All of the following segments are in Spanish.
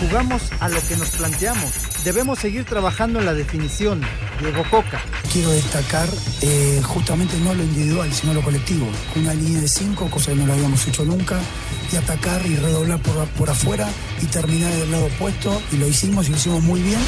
Jugamos a lo que nos planteamos. Debemos seguir trabajando en la definición. Diego Coca. Quiero destacar eh, justamente no lo individual, sino lo colectivo. Una línea de cinco, cosa que no lo habíamos hecho nunca, y atacar y redoblar por, por afuera y terminar del lado opuesto. Y lo hicimos y lo hicimos muy bien.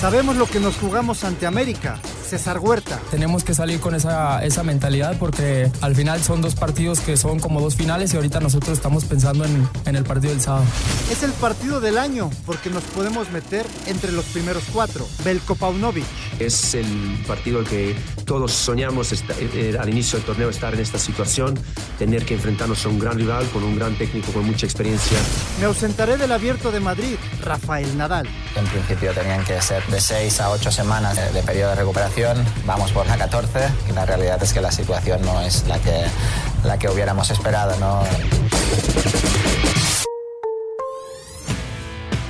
Sabemos lo que nos jugamos ante América. César Huerta. Tenemos que salir con esa, esa mentalidad porque al final son dos partidos que son como dos finales y ahorita nosotros estamos pensando en, en el partido del sábado. Es el partido del año porque nos podemos meter entre los primeros cuatro. Belko Paunovic. Es el partido que todos soñamos esta, eh, al inicio del torneo estar en esta situación, tener que enfrentarnos a un gran rival con un gran técnico con mucha experiencia. Me ausentaré del abierto de Madrid, Rafael Nadal. En principio tenían que ser de 6 a 8 semanas de, de periodo de recuperación. Vamos por la 14 y la realidad es que la situación no es la que, la que hubiéramos esperado. ¿no?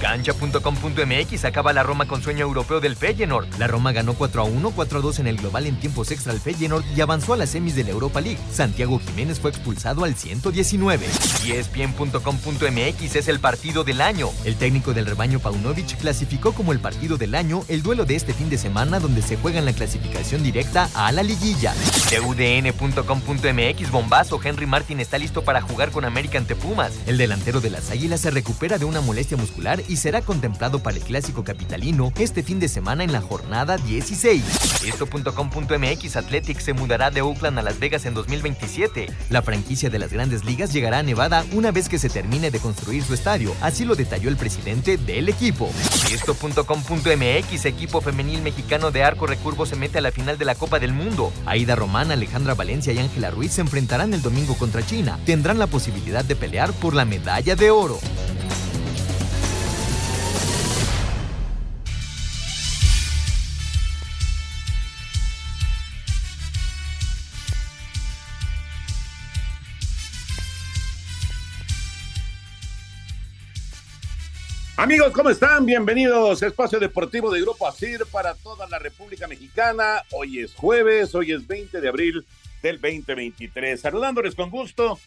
Cancha.com.mx acaba la Roma con sueño europeo del Feyenoord. La Roma ganó 4 a 1, 4 a 2 en el global en tiempos extra al Feyenoord y avanzó a las semis de la Europa League. Santiago Jiménez fue expulsado al 119. ESPN.com.mx es el partido del año. El técnico del rebaño Paunovic clasificó como el partido del año el duelo de este fin de semana donde se juega en la clasificación directa a la liguilla. TUDN.com.mx Bombazo Henry Martin está listo para jugar con América ante Pumas. El delantero de las Águilas se recupera de una molestia muscular y será contemplado para el clásico capitalino este fin de semana en la jornada 16. Esto.com.mx Athletic se mudará de Oakland a Las Vegas en 2027. La franquicia de las grandes ligas llegará a Nevada una vez que se termine de construir su estadio, así lo detalló el presidente del equipo. Esto.com.mx Equipo femenil mexicano de arco recurvo se mete a la final de la Copa del Mundo. Aida Román, Alejandra Valencia y Ángela Ruiz se enfrentarán el domingo contra China. Tendrán la posibilidad de pelear por la medalla de oro. Amigos, ¿cómo están? Bienvenidos a Espacio Deportivo de Grupo ASIR para toda la República Mexicana. Hoy es jueves, hoy es 20 de abril del 2023. Saludándoles con gusto,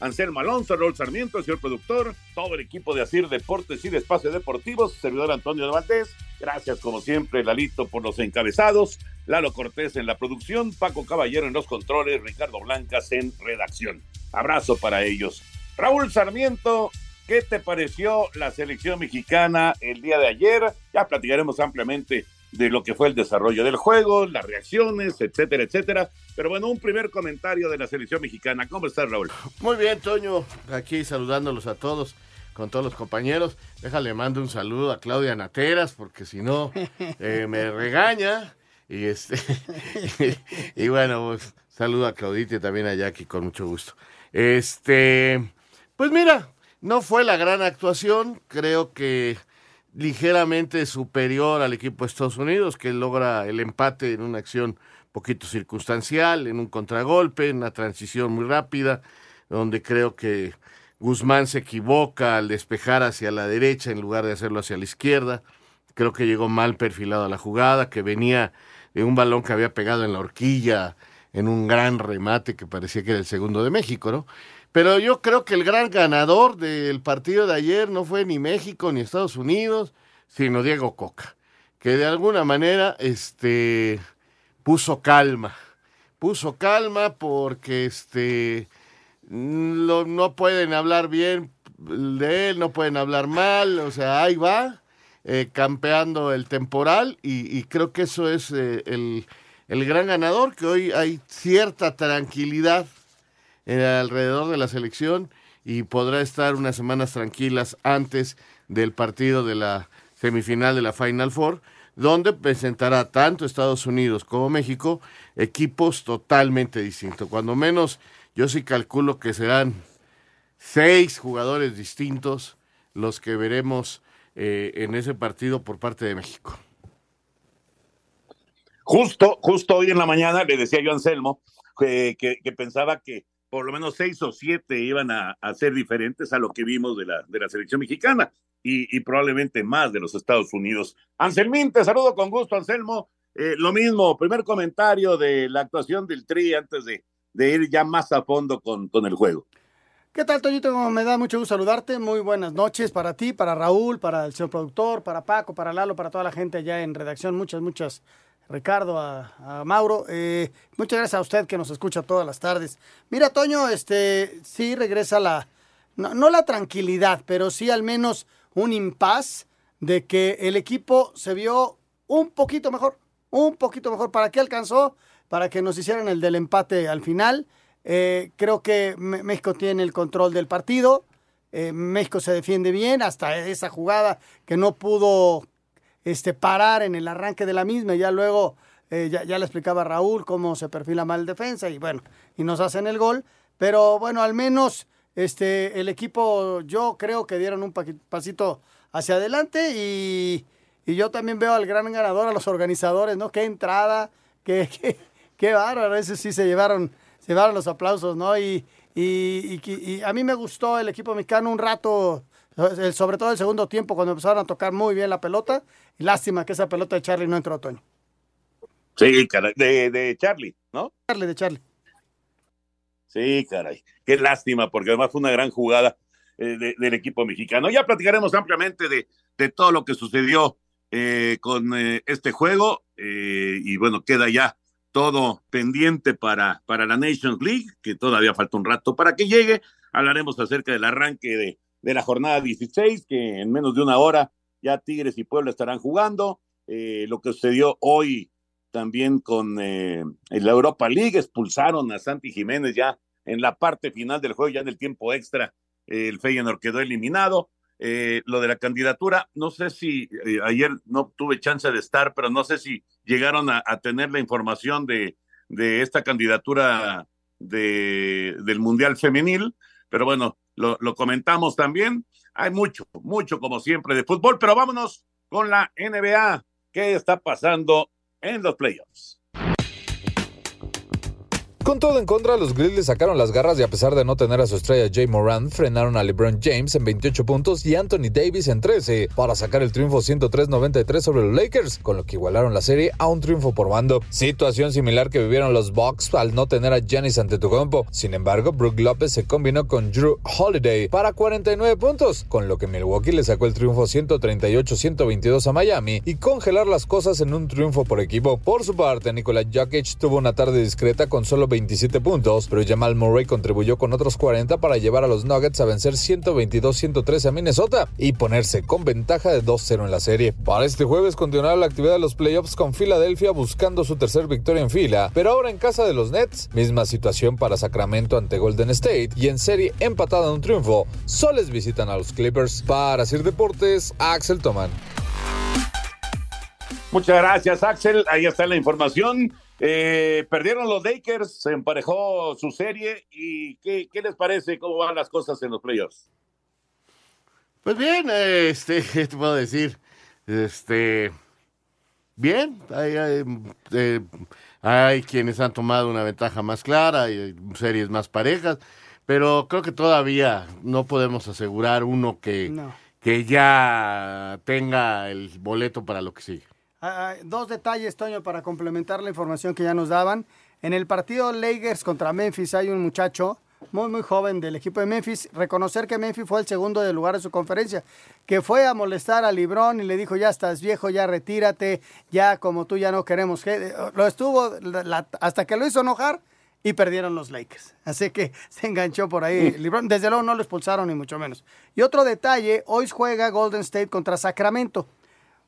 Anselmo Alonso, Raúl Sarmiento, señor productor, todo el equipo de ASIR Deportes y de Espacio Deportivo, servidor Antonio de Valdés. Gracias, como siempre, Lalito, por los encabezados. Lalo Cortés en la producción, Paco Caballero en los controles, Ricardo Blancas en redacción. Abrazo para ellos. Raúl Sarmiento, ¿Qué te pareció la selección mexicana el día de ayer? Ya platicaremos ampliamente de lo que fue el desarrollo del juego, las reacciones, etcétera, etcétera. Pero bueno, un primer comentario de la selección mexicana. ¿Cómo estás, Raúl? Muy bien, Toño. Aquí saludándolos a todos, con todos los compañeros. Déjale, mando un saludo a Claudia Nateras, porque si no, eh, me regaña. Y este y bueno, pues, saludo a Claudita y también a Jackie con mucho gusto. Este, pues mira, no fue la gran actuación, creo que ligeramente superior al equipo de Estados Unidos, que logra el empate en una acción poquito circunstancial, en un contragolpe, en una transición muy rápida, donde creo que Guzmán se equivoca al despejar hacia la derecha en lugar de hacerlo hacia la izquierda. Creo que llegó mal perfilado a la jugada, que venía de un balón que había pegado en la horquilla en un gran remate que parecía que era el segundo de México, ¿no? Pero yo creo que el gran ganador del partido de ayer no fue ni México ni Estados Unidos, sino Diego Coca, que de alguna manera este, puso calma. Puso calma porque este, no pueden hablar bien de él, no pueden hablar mal, o sea, ahí va, eh, campeando el temporal y, creo que eso es eh, el, el, gran ganador, que hoy hay cierta tranquilidad alrededor de la selección y podrá estar unas semanas tranquilas antes del partido de la semifinal de la Final Four, donde presentará tanto Estados Unidos como México equipos totalmente distintos. Cuando menos yo sí calculo que serán seis jugadores distintos los que veremos eh, en ese partido por parte de México. Justo, justo hoy en la mañana le decía yo a Anselmo que, que, pensaba que por lo menos seis o siete iban a, ser diferentes a lo que vimos de la, de la selección mexicana y, probablemente más de los Estados Unidos. Anselmín, te saludo con gusto, Anselmo. Eh, lo mismo, primer comentario de la actuación del Tri antes de, ir ya más a fondo con, con el juego. ¿Qué tal, Toñito? Me da mucho gusto saludarte. Muy buenas noches para ti, para Raúl, para el señor productor, para Paco, para Lalo, para toda la gente allá en redacción. Muchas, muchas. Ricardo, a, Mauro. Eh, muchas gracias a usted que nos escucha todas las tardes. Mira, Toño, este, sí regresa la, no, la tranquilidad, pero sí al menos un impas de que el equipo se vio un poquito mejor, un poquito mejor. ¿Para qué alcanzó? Para que nos hicieran el del empate al final. Eh, creo que México tiene el control del partido. Eh, México se defiende bien hasta esa jugada que no pudo este, parar en el arranque de la misma. Ya luego eh, ya, le explicaba Raúl cómo se perfila mal defensa y bueno, y nos hacen el gol. Pero bueno, al menos este, el equipo yo creo que dieron un pasito hacia adelante y, yo también veo al gran ganador, a los organizadores, ¿no? Qué entrada, qué, qué, qué bárbaro. Ese sí se llevaron llevaron los aplausos, ¿no? Y, y, a mí me gustó el equipo mexicano un rato, sobre todo el segundo tiempo, cuando empezaron a tocar muy bien la pelota. Y lástima que esa pelota de Charlie no entró, Toño. Sí, caray, de, de Charlie, ¿no? Charlie, de Charlie. Sí, caray. Qué lástima, porque además fue una gran jugada eh, del equipo mexicano. Ya platicaremos ampliamente de, de todo lo que sucedió eh, con eh, este juego. y bueno, queda ya todo pendiente para, para la Nations League, que todavía falta un rato para que llegue. Hablaremos acerca del arranque de, de la jornada 16, que en menos de una hora ya Tigres y Puebla estarán jugando. Eh, lo que sucedió hoy también con eh, la Europa League, expulsaron a Santi Jiménez ya en la parte final del juego, ya en el tiempo extra, el Feyenoord quedó eliminado. Eh, lo de la candidatura, no sé si eh, ayer no tuve chance de estar, pero no sé si llegaron a, tener la información de, de esta candidatura de, del Mundial Femenil, pero bueno, lo, lo comentamos también. Hay mucho, mucho como siempre de fútbol, pero vámonos con la NBA. ¿Qué está pasando en los playoffs? Con todo en contra, los Grizzlies sacaron las garras y a pesar de no tener a su estrella Jay Moran, frenaron a LeBron James en 28 puntos y Anthony Davis en 13 para sacar el triunfo 103-93 sobre los Lakers, con lo que igualaron la serie a un triunfo por bando. Situación similar que vivieron los Bucks al no tener a Giannis Antetokounmpo. Sin embargo, Brook López se combinó con Drew Holiday para 49 puntos, con lo que Milwaukee le sacó el triunfo 138-122 a Miami y congelar las cosas en un triunfo por equipo. Por su parte, Nikola Jokic tuvo una tarde discreta con solo 27 puntos, pero Jamal Murray contribuyó con otros 40 para llevar a los Nuggets a vencer 122-113 a Minnesota y ponerse con ventaja de 2-0 en la serie. Para este jueves continuará la actividad de los playoffs con Filadelfia buscando su tercer victoria en fila, pero ahora en casa de los Nets, misma situación para Sacramento ante Golden State y en serie empatada en un triunfo, soles visitan a los Clippers. Para Sir Deportes, Axel Toman. Muchas gracias, Axel. Ahí está la información. Eh, perdieron los Lakers, se emparejó su serie y ¿qué, les parece? ¿Cómo van las cosas en los playoffs? Pues bien, este, ¿qué te puedo decir? Este, bien, hay, eh, hay, quienes han tomado una ventaja más clara, hay series más parejas, pero creo que todavía no podemos asegurar uno que, que ya tenga el boleto para lo que sigue. Ah, ah, dos detalles, Toño, para complementar la información que ya nos daban. En el partido Lakers contra Memphis hay un muchacho, muy, muy joven del equipo de Memphis. Reconocer que Memphis fue el segundo de lugar de su conferencia, que fue a molestar a Librón y le dijo, ya estás viejo, ya retírate, ya como tú ya no queremos. Lo estuvo hasta que lo hizo enojar y perdieron los Lakers. Así que se enganchó por ahí. LeBron, desde luego no lo expulsaron ni mucho menos. Y otro detalle, hoy juega Golden State contra Sacramento.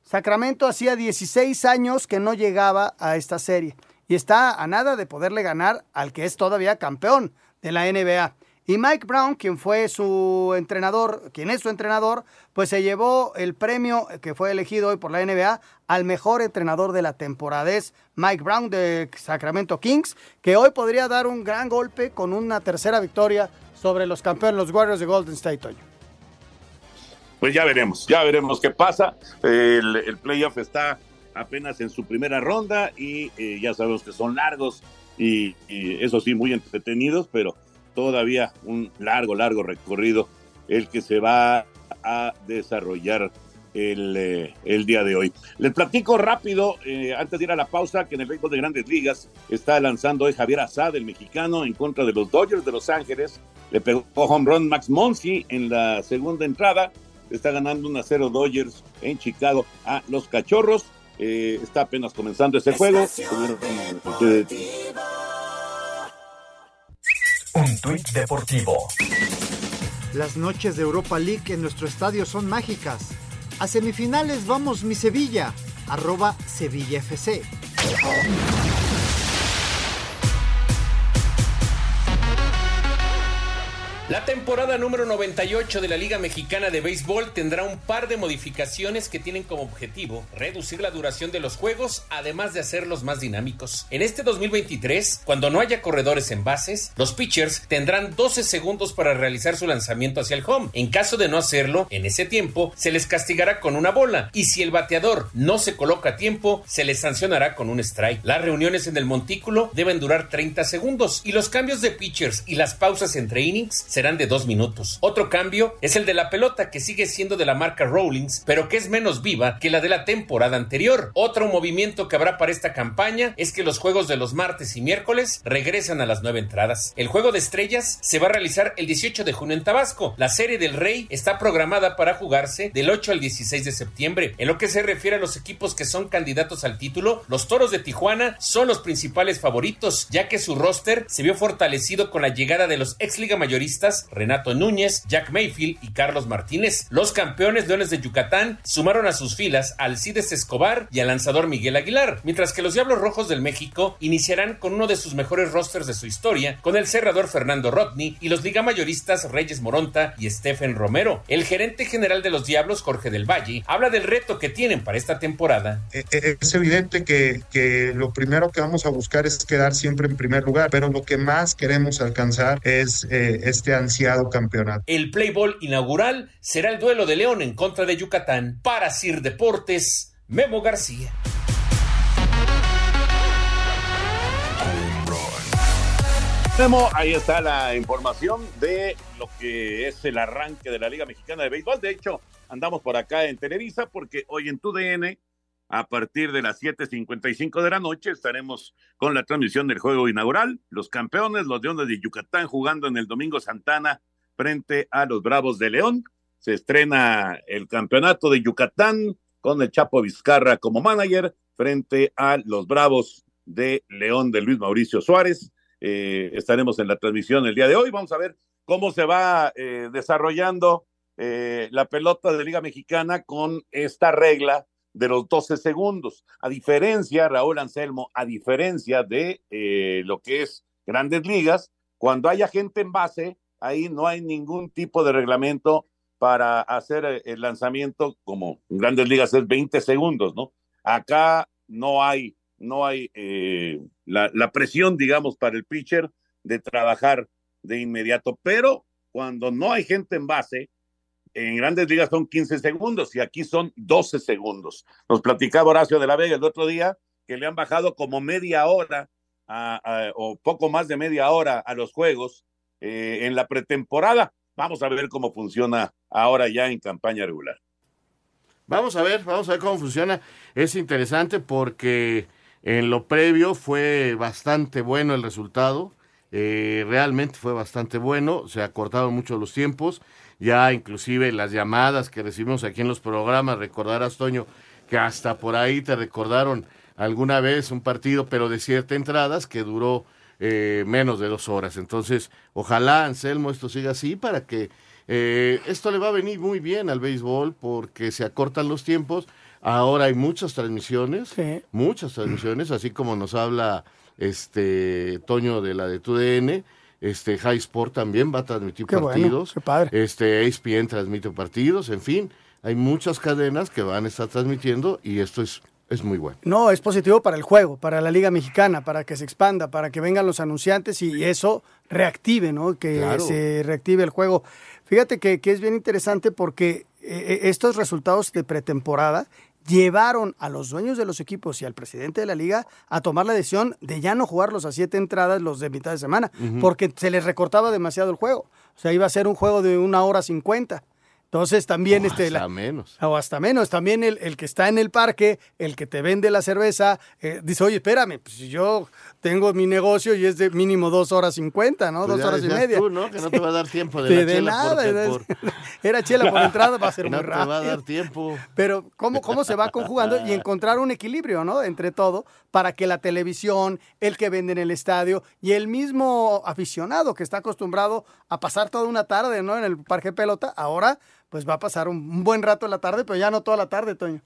Sacramento hacía 16 años que no llegaba a esta serie y está a nada de poderle ganar al que es todavía campeón de la NBA. Y Mike Brown, quien fue su entrenador, quien es su entrenador, pues se llevó el premio que fue elegido hoy por la NBA al mejor entrenador de la temporada. Es Mike Brown de Sacramento Kings, que hoy podría dar un gran golpe con una tercera victoria sobre los campeones, los Warriors de Golden State hoy. Pues ya veremos, ya veremos qué pasa. El, playoff está apenas en su primera ronda y eh, ya sabemos que son largos y eso sí, muy entretenidos, pero todavía un largo, largo recorrido el que se va a desarrollar el, eh, día de hoy. Les platico rápido, eh, antes de ir a la pausa, que en el béisbol de grandes ligas está lanzando hoy Javier Azad, el mexicano, en contra de los Dodgers de Los Ángeles. Le pegó home run Max Monsi en la segunda entrada. Está ganando un a 0 Dodgers en Chicago a los Cachorros. Eh, está apenas comenzando ese juego. Un tuit deportivo. Las noches de Europa League en nuestro estadio son mágicas. A semifinales vamos mi Sevilla, arroba Sevilla FC. La temporada número 98 de la Liga Mexicana de Béisbol tendrá un par de modificaciones que tienen como objetivo reducir la duración de los juegos, además de hacerlos más dinámicos. En este 2023, cuando no haya corredores en bases, los pitchers tendrán 12 segundos para realizar su lanzamiento hacia el home. En caso de no hacerlo, en ese tiempo se les castigará con una bola y si el bateador no se coloca a tiempo, se les sancionará con un strike. Las reuniones en el montículo deben durar 30 segundos y los cambios de pitchers y las pausas entre innings se serán de dos minutos. Otro cambio es el de la pelota que sigue siendo de la marca Rawlings, pero que es menos viva que la de la temporada anterior. Otro movimiento que habrá para esta campaña es que los juegos de los martes y miércoles regresan a las nueve entradas. El juego de estrellas se va a realizar el 18 de junio en Tabasco. La serie del Rey está programada para jugarse del 8 al 16 de septiembre. En lo que se refiere a los equipos que son candidatos al título, los Toros de Tijuana son los principales favoritos, ya que su roster se vio fortalecido con la llegada de los ex liga mayoristas Renato Núñez, Jack Mayfield y Carlos Martínez. Los campeones Leones de Yucatán sumaron a sus filas al Cides Escobar y al lanzador Miguel Aguilar, mientras que los Diablos Rojos del México iniciarán con uno de sus mejores rosters de su historia, con el cerrador Fernando Rodney y los liga mayoristas Reyes Moronta y Stephen Romero. El gerente general de los Diablos, Jorge del Valle, habla del reto que tienen para esta temporada. Eh, eh, es evidente que, que lo primero que vamos a buscar es quedar siempre en primer lugar, pero lo que más queremos alcanzar es eh, este ansiado campeonato. El Playball inaugural será el duelo de León en contra de Yucatán. Para Sir Deportes, Memo García. Memo, ahí está la información de lo que es el arranque de la Liga Mexicana de Béisbol. De hecho, andamos por acá en Televisa porque hoy en TUDN a partir de las 7.55 de la noche estaremos con la transmisión del juego inaugural. Los campeones, los Leones de Yucatán, jugando en el Domingo Santana frente a los Bravos de León. Se estrena el campeonato de Yucatán con el Chapo Vizcarra como manager frente a los Bravos de León de Luis Mauricio Suárez. Eh, estaremos en la transmisión el día de hoy. Vamos a ver cómo se va eh, desarrollando eh, la pelota de Liga Mexicana con esta regla de los 12 segundos. A diferencia, Raúl Anselmo, a diferencia de eh, lo que es grandes ligas, cuando haya gente en base, ahí no hay ningún tipo de reglamento para hacer eh, el lanzamiento como en grandes ligas es 20 segundos, ¿no? Acá no hay, no hay eh, la, la presión, digamos, para el pitcher de trabajar de inmediato, pero cuando no hay gente en base, en grandes ligas son 15 segundos y aquí son 12 segundos. Nos platicaba Horacio de la Vega el otro día que le han bajado como media hora o poco más de media hora a los juegos eh, en la pretemporada. Vamos a ver cómo funciona ahora ya en campaña regular. Vamos a ver, vamos a ver cómo funciona. Es interesante porque en lo previo fue bastante bueno el resultado eh, realmente fue bastante bueno, se acortaron mucho los tiempos, ya inclusive las llamadas que recibimos aquí en los programas, recordarás Toño, que hasta por ahí te recordaron alguna vez un partido, pero de siete entradas que duró eh, menos de dos horas. Entonces, ojalá, Anselmo, esto siga así para que eh, esto le va a venir muy bien al béisbol porque se acortan los tiempos. Ahora hay muchas transmisiones, muchas transmisiones, así como nos habla este Toño de la de TUDN. Este High Sport también va a transmitir partidos. Este ESPN transmite partidos, en fin, hay muchas cadenas que van a estar transmitiendo y esto es es muy bueno. No, es positivo para el juego, para la Liga Mexicana, para que se expanda, para que vengan los anunciantes y eso reactive, ¿no? Que se reactive el juego. Fíjate que, que es bien interesante porque eh, eh, estos resultados de pretemporada llevaron a los dueños de los equipos y al presidente de la liga a tomar la decisión de ya no jugarlos a siete entradas los de mitad de semana, porque se les recortaba demasiado el juego. O sea, iba a ser un juego de una hora cincuenta. Entonces también... O este, hasta menos. O hasta menos. También el, el, que está en el parque, el que te vende la cerveza, eh, dice, oye, espérame, pues yo tengo mi negocio y es de mínimo dos horas cincuenta, ¿no? Pues dos horas y media. Tú, ¿no? Que no te va a dar tiempo de, la de chela nada. por... Era chela por entrada, va a ser no muy rápido. te va a dar tiempo. Pero ¿cómo, cómo se va conjugando y encontrar un equilibrio, ¿no? Entre todo, para que la televisión, el que vende en el estadio y el mismo aficionado que está acostumbrado a pasar toda una tarde, ¿no? En el parque pelota, ahora pues va a pasar un, buen rato la tarde, pero ya no toda la tarde, Toño.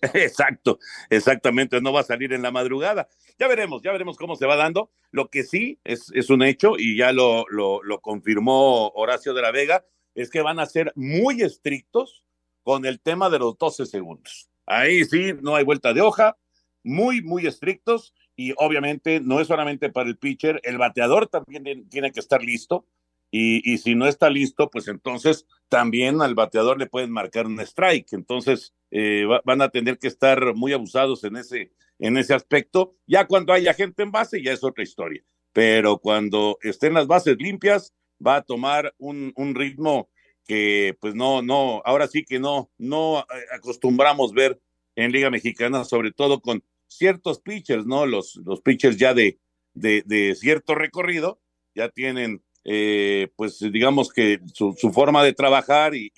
Exacto, exactamente, no va a salir en la madrugada. Ya veremos, ya veremos cómo se va dando. Lo que sí es, es un hecho, y ya lo, lo, lo, confirmó Horacio de la Vega, es que van a ser muy estrictos con el tema de los 12 segundos. Ahí sí, no hay vuelta de hoja, muy, muy estrictos, y obviamente no es solamente para el pitcher, el bateador también tiene que estar listo. Y, y, si no está listo, pues entonces también al bateador le pueden marcar un strike. Entonces eh, va, van a tener que estar muy abusados en ese, en ese aspecto. Ya cuando haya gente en base, ya es otra historia. Pero cuando estén las bases limpias, va a tomar un, un ritmo que pues no, no, ahora sí que no, no eh, acostumbramos ver en Liga Mexicana, sobre todo con ciertos pitchers, ¿no? Los, los pitchers ya de, de cierto recorrido, ya tienen eh, pues digamos que su, forma de trabajar y,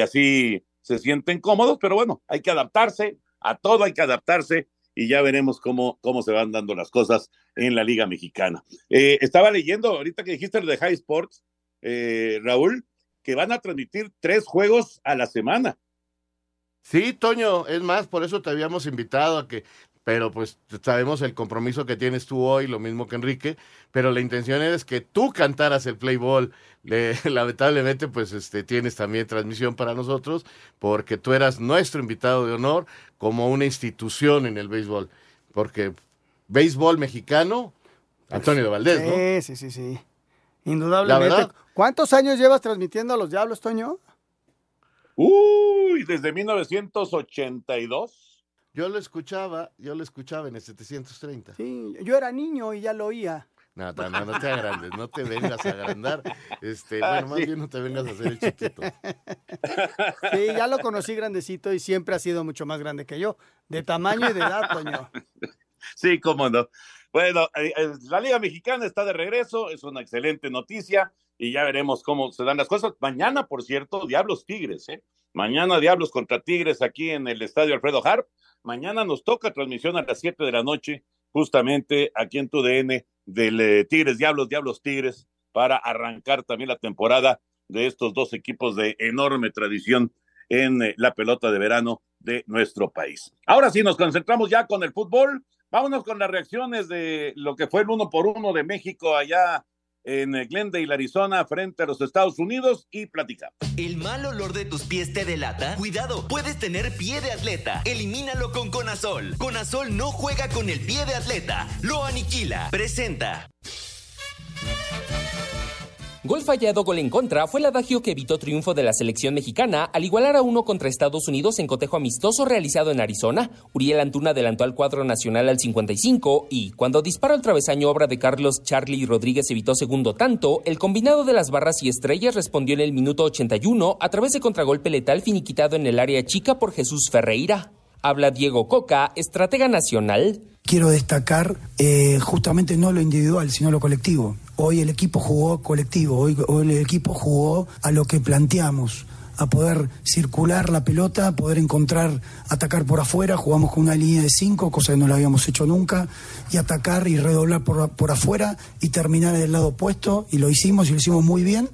así se sienten cómodos, pero bueno, hay que adaptarse, a todo hay que adaptarse y ya veremos cómo, cómo se van dando las cosas en la Liga Mexicana. Eh, estaba leyendo ahorita que dijiste de High Sports, eh, Raúl, que van a transmitir tres juegos a la semana. Sí, Toño, es más, por eso te habíamos invitado a que pero pues sabemos el compromiso que tienes tú hoy, lo mismo que Enrique, pero la intención es que tú cantaras el play ball. Le, lamentablemente, pues este, tienes también transmisión para nosotros, porque tú eras nuestro invitado de honor como una institución en el béisbol, porque béisbol mexicano, Antonio de Valdés, sí, ¿no? Sí, sí, sí, indudablemente. ¿Cuántos años llevas transmitiendo a los Diablos, Toño? Uy, desde 1982. Yo lo escuchaba, yo lo escuchaba en el 730. Sí, yo era niño y ya lo oía. No, no, no te agrandes, no te vengas a agrandar. Este, bueno, más bien no te vengas a hacer el chiquito. Sí, ya lo conocí grandecito y siempre ha sido mucho más grande que yo, de tamaño y de edad, Toño. Sí, cómo no. Bueno, la Liga Mexicana está de regreso, es una excelente noticia y ya veremos cómo se dan las cosas. Mañana, por cierto, Diablos Tigres, ¿eh? Mañana Diablos contra Tigres aquí en el Estadio Alfredo Harp. Mañana nos toca transmisión a las 7 de la noche, justamente aquí en tu DN, del eh, Tigres Diablos, Diablos Tigres, para arrancar también la temporada de estos dos equipos de enorme tradición en eh, la pelota de verano de nuestro país. Ahora sí, nos concentramos ya con el fútbol. Vámonos con las reacciones de lo que fue el uno por uno de México allá en Glendale, Arizona, frente a los Estados Unidos y platicamos. ¿El mal olor de tus pies te delata? Cuidado, puedes tener pie de atleta. Elimínalo con Conazol. Conazol no juega con el pie de atleta, lo aniquila. Presenta. Gol fallado, gol en contra fue el adagio que evitó triunfo de la selección mexicana al igualar a uno contra Estados Unidos en cotejo amistoso realizado en Arizona. Uriel Antuna adelantó al cuadro nacional al 55 y, cuando disparó el travesaño obra de Carlos Charlie Rodríguez evitó segundo tanto, el combinado de las barras y estrellas respondió en el minuto 81 a través de contragolpe letal finiquitado en el área chica por Jesús Ferreira. Habla Diego Coca, estratega nacional. Quiero destacar eh, justamente no lo individual, sino lo colectivo. Hoy el equipo jugó colectivo, hoy, el equipo jugó a lo que planteamos a poder circular la pelota, poder encontrar, atacar por afuera, jugamos con una línea de cinco, cosa que no lo habíamos hecho nunca, y atacar y redoblar por, por afuera y terminar del lado opuesto, y lo hicimos y lo hicimos muy bien.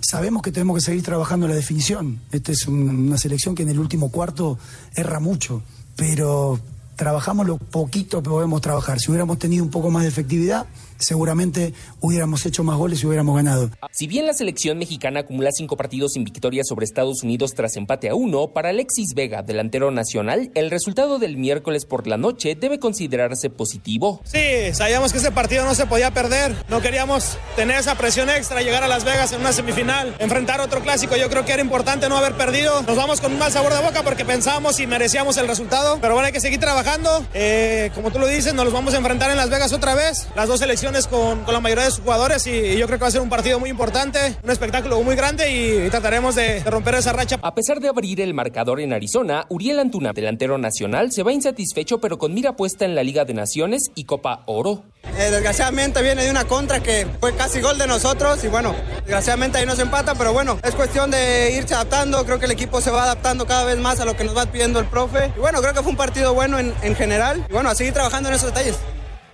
Sabemos que tenemos que seguir trabajando la definición. Esta es un, una selección que en el último cuarto erra mucho, pero trabajamos lo poquito que podemos trabajar. Si hubiéramos tenido un poco más de efectividad, seguramente hubiéramos hecho más goles y hubiéramos ganado. Si bien la selección mexicana acumula cinco partidos sin victoria sobre Estados Unidos tras empate a uno, para Alexis Vega, delantero nacional, el resultado del miércoles por la noche debe considerarse positivo. Sí, sabíamos que ese partido no se podía perder. No queríamos tener esa presión extra, llegar a Las Vegas en una semifinal, enfrentar otro clásico. Yo creo que era importante no haber perdido. Nos vamos con un mal sabor de boca porque pensábamos y merecíamos el resultado. Pero bueno, hay que seguir trabajando. Eh, como tú lo dices, nos los vamos a enfrentar en Las Vegas otra vez. Las dos selecciones con, con la mayoría de sus jugadores y, y, yo creo que va a ser un partido muy importante, un espectáculo muy grande y, y trataremos de, de, romper esa racha. A pesar de abrir el marcador en Arizona, Uriel Antuna, delantero nacional, se va insatisfecho pero con mira puesta en la Liga de Naciones y Copa Oro. Eh, desgraciadamente viene de una contra que fue casi gol de nosotros y bueno, desgraciadamente ahí nos empata, pero bueno, es cuestión de irse adaptando, creo que el equipo se va adaptando cada vez más a lo que nos va pidiendo el profe y bueno, creo que fue un partido bueno en, en general y bueno, a seguir trabajando en esos detalles.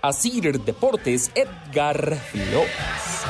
Asir Deportes, Edgar Flores.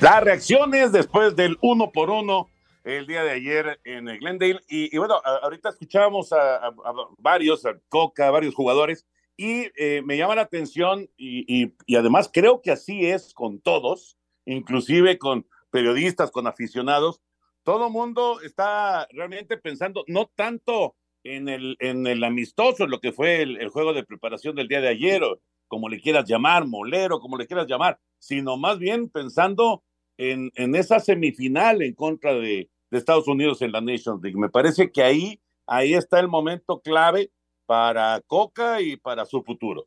Las reacciones después del uno por uno el día de ayer en Glendale. Y, bueno, ahorita escuchábamos a, varios, a Coca, a varios jugadores, y eh, me llama la atención, y, y, y, además creo que así es con todos, inclusive con periodistas, con aficionados. Todo mundo está realmente pensando, no tanto en el, en el amistoso, lo que fue el, el, juego de preparación del día de ayer, o como le quieras llamar, molero, como le quieras llamar, sino más bien pensando en, en esa semifinal en contra de, de, Estados Unidos en la Nations League. Me parece que ahí, ahí está el momento clave para Coca y para su futuro.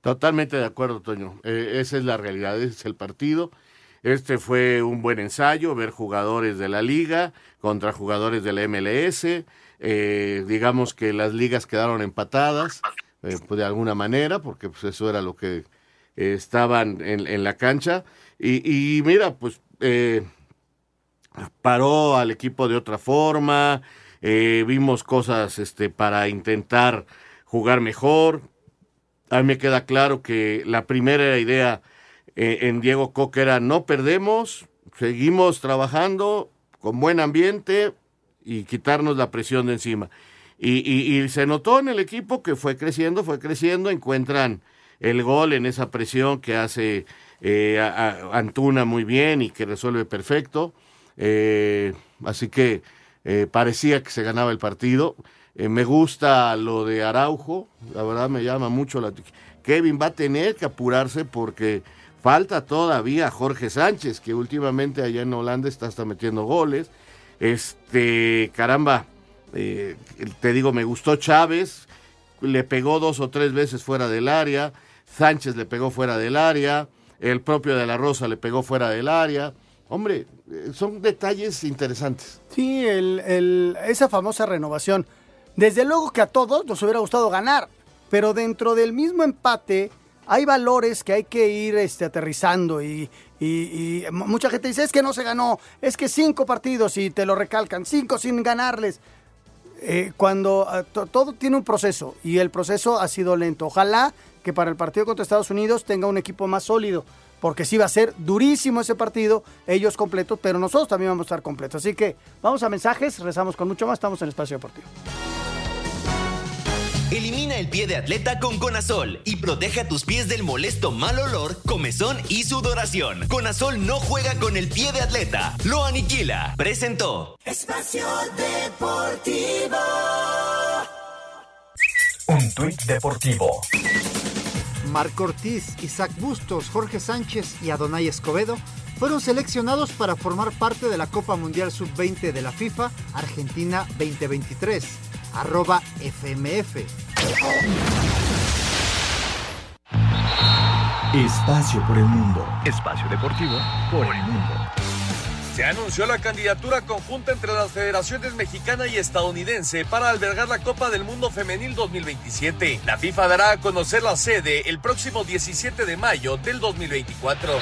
Totalmente de acuerdo, Toño. Eh, esa es la realidad, ese es el partido. Este fue un buen ensayo, ver jugadores de la liga contra jugadores de la MLS eh, digamos que las ligas quedaron empatadas, eh, pues de alguna manera, porque pues eso era lo que eh, estaban en, la cancha. Y, mira, pues paró al equipo de otra forma, vimos cosas este, para intentar jugar mejor. A mí me queda claro que la primera idea en Diego Coque era no perdemos, seguimos trabajando con buen ambiente, y quitarnos la presión de encima. Y, y, se notó en el equipo que fue creciendo, fue creciendo, encuentran el gol en esa presión que hace eh, Antuna muy bien y que resuelve perfecto. Eh, así que eh, parecía que se ganaba el partido. Me gusta lo de Araujo, la verdad me llama mucho la... Kevin va a tener que apurarse porque falta todavía Jorge Sánchez, que últimamente allá en Holanda está hasta metiendo goles. Este, caramba, eh, te digo, me gustó Chávez, le pegó dos o tres veces fuera del área, Sánchez le pegó fuera del área, el propio de la Rosa le pegó fuera del área. Hombre, eh, son detalles interesantes. Sí, el, el, esa famosa renovación. Desde luego que a todos nos hubiera gustado ganar, pero dentro del mismo empate hay valores que hay que ir este, aterrizando y, mucha gente dice, es que no se ganó, es que cinco partidos y te lo recalcan, cinco sin ganarles. Eh, cuando uh, todo tiene un proceso y el proceso ha sido lento. Ojalá que para el partido contra Estados Unidos tenga un equipo más sólido, porque sí va a ser durísimo ese partido, ellos completos, pero nosotros también vamos a estar completos. Así que vamos a mensajes, rezamos con mucho más, estamos en Espacio Deportivo. Elimina el pie de atleta con Conazol y protege a tus pies del molesto mal olor, comezón y sudoración. Conazol no juega con el pie de atleta, lo aniquila. Presentó Espacio Deportivo. Un tuit deportivo. Marco Ortiz, Isaac Bustos, Jorge Sánchez y Adonai Escobedo fueron seleccionados para formar parte de la Copa Mundial Sub-20 de la FIFA Argentina 2023 arroba FMF. Espacio por el mundo. Espacio deportivo por el mundo. Se anunció la candidatura conjunta entre las federaciones mexicana y estadounidense para albergar la Copa del Mundo Femenil 2027. La FIFA dará a conocer la sede el próximo 17 de mayo del 2024.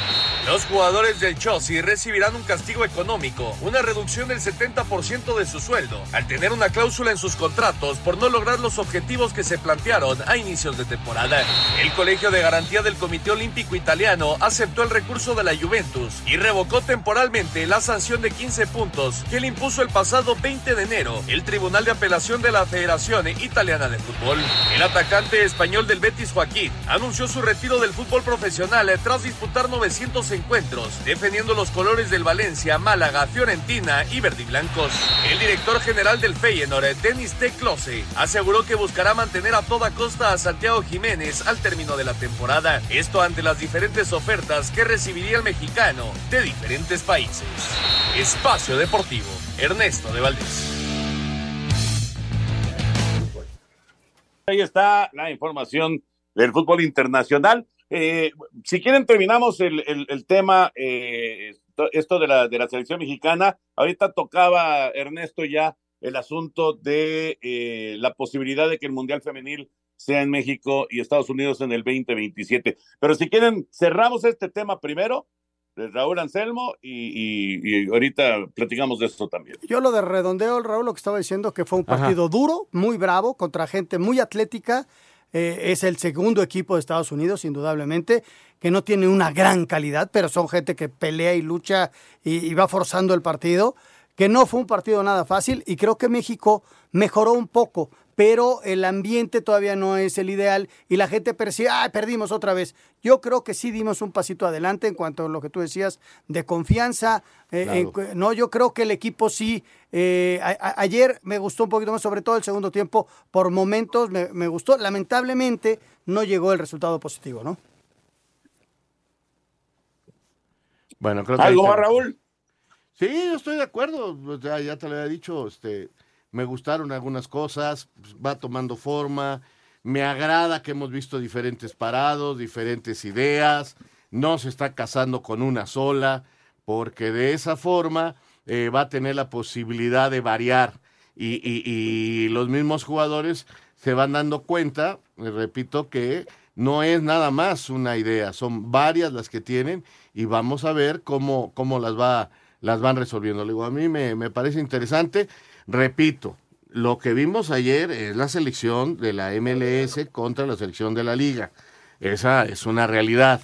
Los jugadores del Chelsea recibirán un castigo económico, una reducción del 70% de su sueldo, al tener una cláusula en sus contratos por no lograr los objetivos que se plantearon a inicios de temporada. El Colegio de Garantía del Comité Olímpico Italiano aceptó el recurso de la Juventus y revocó temporalmente la sanción de 15 puntos que le impuso el pasado 20 de enero el Tribunal de Apelación de la Federación Italiana de Fútbol. El atacante español del Betis Joaquín anunció su retiro del fútbol profesional tras disputar 900 encuentros, defendiendo los colores del Valencia, Málaga, Fiorentina y verdiblancos. El director general del Feyenoord, Denis T. Klose, aseguró que buscará mantener a toda costa a Santiago Jiménez al término de la temporada. Esto ante las diferentes ofertas que recibiría el mexicano de diferentes países. Espacio Deportivo, Ernesto de Valdés. Ahí está la información del fútbol internacional. Eh, si quieren, terminamos el, tema, eh, esto de la, de la selección mexicana. Ahorita tocaba Ernesto ya el asunto de eh, la posibilidad de que el Mundial Femenil sea en México y Estados Unidos en el 2027. Pero si quieren, cerramos este tema primero Raúl Anselmo y, y, y, ahorita platicamos de eso también. Yo lo de redondeo, Raúl, lo que estaba diciendo que fue un partido Ajá. duro, muy bravo, contra gente muy atlética. Eh, es el segundo equipo de Estados Unidos, indudablemente, que no tiene una gran calidad, pero son gente que pelea y lucha y, y va forzando el partido que no fue un partido nada fácil y creo que México mejoró un poco, pero el ambiente todavía no es el ideal y la gente percibe, ah, perdimos otra vez. Yo creo que sí dimos un pasito adelante en cuanto a lo que tú decías de confianza. Eh, claro. eh, no, yo creo que el equipo sí. Eh, a, a, ayer me gustó un poquito más, sobre todo el segundo tiempo, por momentos me, me gustó. Lamentablemente no llegó el resultado positivo, ¿no? Bueno, creo que ¿Algo más, Raúl? Sí, yo estoy de acuerdo. Ya, ya te lo había dicho, este, me gustaron algunas cosas, pues, va tomando forma. Me agrada que hemos visto diferentes parados, diferentes ideas. No se está casando con una sola, porque de esa forma eh, va a tener la posibilidad de variar. Y, y, los mismos jugadores se van dando cuenta, repito, que no es nada más una idea, son varias las que tienen y vamos a ver cómo, cómo las va las van resolviendo. Digo, a mí me, me, parece interesante. Repito, lo que vimos ayer es la selección de la MLS contra la selección de la liga. Esa es una realidad.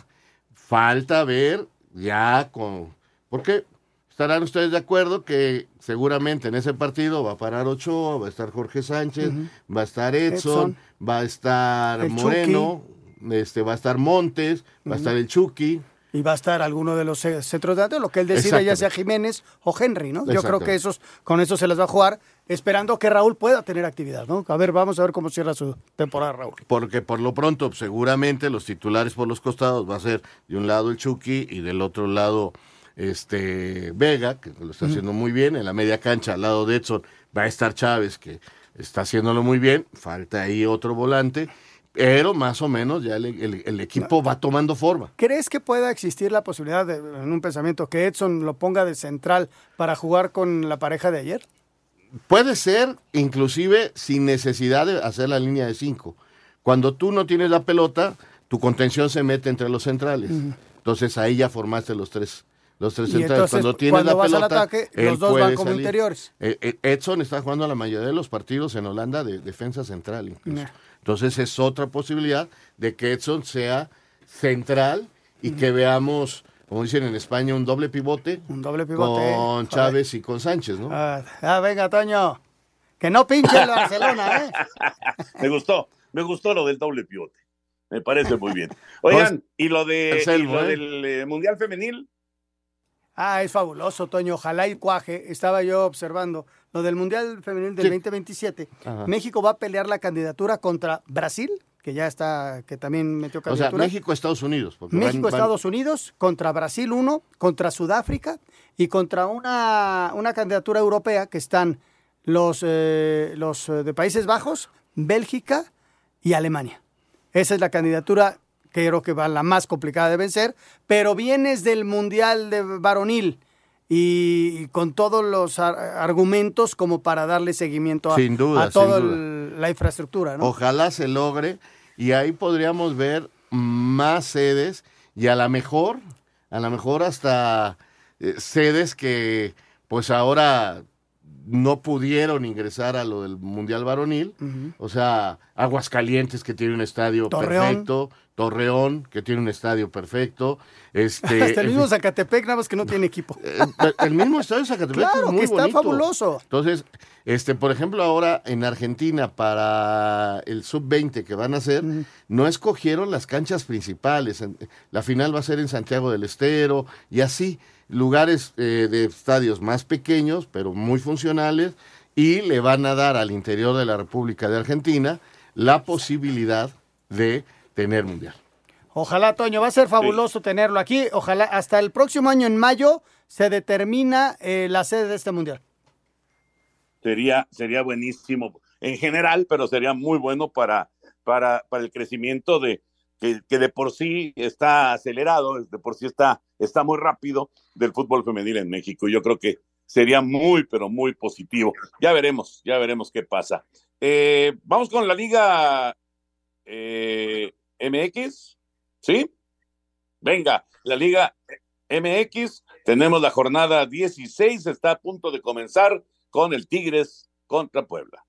Falta ver ya con... Porque estarán ustedes de acuerdo que seguramente en ese partido va a parar Ochoa, va a estar Jorge Sánchez, uh -huh. va a estar Edson, Edson, va a estar el Moreno, este, va a estar Montes, va uh -huh. a estar el Chucky y va a estar alguno de los centros de datos, lo que él decida ya sea Jiménez o Henry, ¿no? Yo creo que esos, con eso se las va a jugar, esperando que Raúl pueda tener actividad, ¿no? A ver, vamos a ver cómo cierra su temporada Raúl. Porque por lo pronto, seguramente los titulares por los costados va a ser de un lado el Chucky y del otro lado este Vega, que lo está haciendo uh -huh. muy bien, en la media cancha al lado de Edson va a estar Chávez, que está haciéndolo muy bien, falta ahí otro volante pero más o menos ya el, el, el equipo va tomando forma. ¿Crees que pueda existir la posibilidad, de, en un pensamiento, que Edson lo ponga de central para jugar con la pareja de ayer? Puede ser, inclusive, sin necesidad de hacer la línea de cinco. Cuando tú no tienes la pelota, tu contención se mete entre los centrales. Uh -huh. Entonces ahí ya formaste los tres. Los tres centrales. Entonces, cuando tienes la pelota, ataque, los dos van como salir. interiores. Eh, Edson está jugando la mayoría de los partidos en Holanda de defensa central, incluso. Entonces es otra posibilidad de que Edson sea central y que veamos, como dicen en España, un doble pivote. Un doble pivote. Con Chávez y con Sánchez, ¿no? Ah, ah, venga, Toño. Que no pinche el Barcelona, ¿eh? me gustó, me gustó lo del doble pivote. Me parece muy bien. Oigan, y lo, de, y lo ¿eh? del eh, Mundial Femenil. Ah, es fabuloso, Toño. Ojalá y cuaje. Estaba yo observando lo del Mundial Femenil del sí. 2027. Ajá. México va a pelear la candidatura contra Brasil, que ya está, que también metió candidatura. O sea, México, Estados Unidos. México, van, Estados van... Unidos, contra Brasil uno, contra Sudáfrica y contra una, una candidatura europea que están los, eh, los de Países Bajos, Bélgica y Alemania. Esa es la candidatura que creo que va la más complicada de vencer, pero vienes del Mundial de varonil y con todos los ar- argumentos como para darle seguimiento a, Sin duda, a toda la infraestructura, ¿no? Ojalá se logre y ahí podríamos ver más sedes y a lo mejor, a lo mejor hasta eh, sedes que pues ahora no pudieron ingresar a lo del Mundial Varonil. O sea, Aguascalientes que tiene un estadio Torreón. perfecto, Torreón que tiene un estadio perfecto, este Hasta el en mismo fin, Zacatepec, nada más que no tiene equipo. el mismo estadio Zacatepec Claro, es muy que está bonito. fabuloso. Entonces, este, por ejemplo, ahora en Argentina para el sub-20 que van a hacer, no escogieron las canchas principales. La final va a ser en Santiago del Estero y así lugares eh, de estadios más pequeños, pero muy funcionales, y le van a dar al interior de la República de Argentina la posibilidad de tener mundial. Ojalá, Toño, va a ser fabuloso tenerlo aquí. Ojalá hasta el próximo año, en mayo, se determina eh, la sede de este mundial. sería, sería buenísimo en general, pero sería muy bueno para, para, para el crecimiento de que, que de por sí está acelerado, de por sí está, está muy rápido del fútbol femenil en México. Yo creo que sería muy, pero muy positivo. Ya veremos, ya veremos qué pasa. Eh, vamos con la Liga eh, MX, ¿sí? Venga, la Liga MX, tenemos la jornada 16, está a punto de comenzar con el Tigres contra Puebla.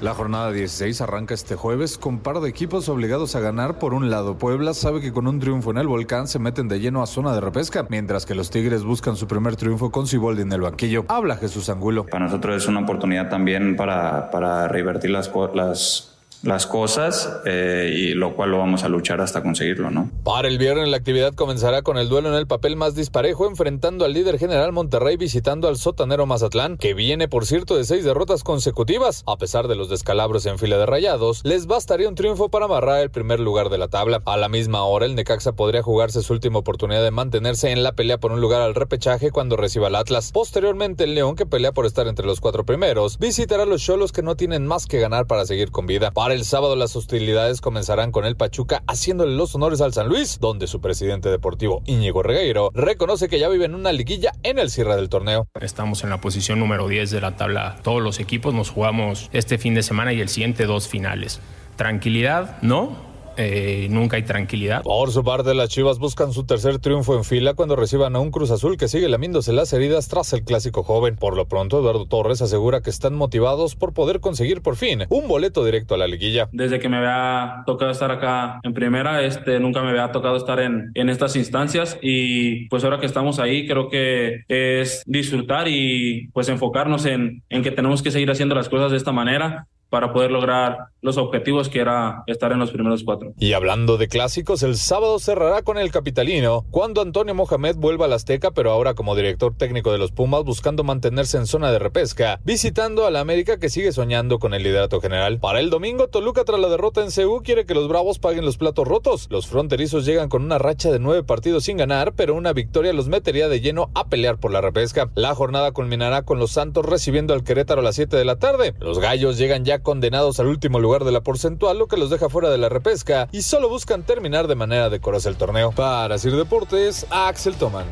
La jornada 16 arranca este jueves con par de equipos obligados a ganar. Por un lado, Puebla sabe que con un triunfo en el volcán se meten de lleno a zona de repesca, mientras que los Tigres buscan su primer triunfo con Ciboldi en el banquillo. Habla Jesús Angulo. Para nosotros es una oportunidad también para, para revertir las, las, las cosas eh, y lo cual lo vamos a luchar hasta conseguirlo, ¿no? Para el viernes la actividad comenzará con el duelo en el papel más disparejo, enfrentando al líder general Monterrey visitando al sotanero Mazatlán, que viene por cierto de seis derrotas consecutivas. A pesar de los descalabros en fila de rayados, les bastaría un triunfo para amarrar el primer lugar de la tabla. A la misma hora, el Necaxa podría jugarse su última oportunidad de mantenerse en la pelea por un lugar al repechaje cuando reciba al Atlas. Posteriormente, el León, que pelea por estar entre los cuatro primeros, visitará a los Cholos que no tienen más que ganar para seguir con vida. El sábado, las hostilidades comenzarán con el Pachuca haciéndole los honores al San Luis, donde su presidente deportivo Íñigo Regueiro reconoce que ya viven una liguilla en el cierre del torneo. Estamos en la posición número 10 de la tabla. Todos los equipos nos jugamos este fin de semana y el siguiente dos finales. Tranquilidad, no. Eh, nunca hay tranquilidad. Por su parte, las Chivas buscan su tercer triunfo en fila cuando reciban a un Cruz Azul que sigue lamiéndose las heridas tras el clásico joven. Por lo pronto, Eduardo Torres asegura que están motivados por poder conseguir por fin un boleto directo a la liguilla. Desde que me había tocado estar acá en primera, este, nunca me había tocado estar en, en estas instancias y pues ahora que estamos ahí creo que es disfrutar y pues enfocarnos en, en que tenemos que seguir haciendo las cosas de esta manera para poder lograr los objetivos que era estar en los primeros cuatro. Y hablando de clásicos, el sábado cerrará con el capitalino, cuando Antonio Mohamed vuelva al Azteca, pero ahora como director técnico de los Pumas, buscando mantenerse en zona de repesca, visitando a la América que sigue soñando con el liderato general. Para el domingo, Toluca tras la derrota en CU quiere que los Bravos paguen los platos rotos. Los fronterizos llegan con una racha de nueve partidos sin ganar, pero una victoria los metería de lleno a pelear por la repesca. La jornada culminará con los Santos recibiendo al Querétaro a las 7 de la tarde. Los Gallos llegan ya condenados al último lugar de la porcentual, lo que los deja fuera de la repesca y solo buscan terminar de manera decorosa el torneo. Para Sir Deportes, Axel Toman.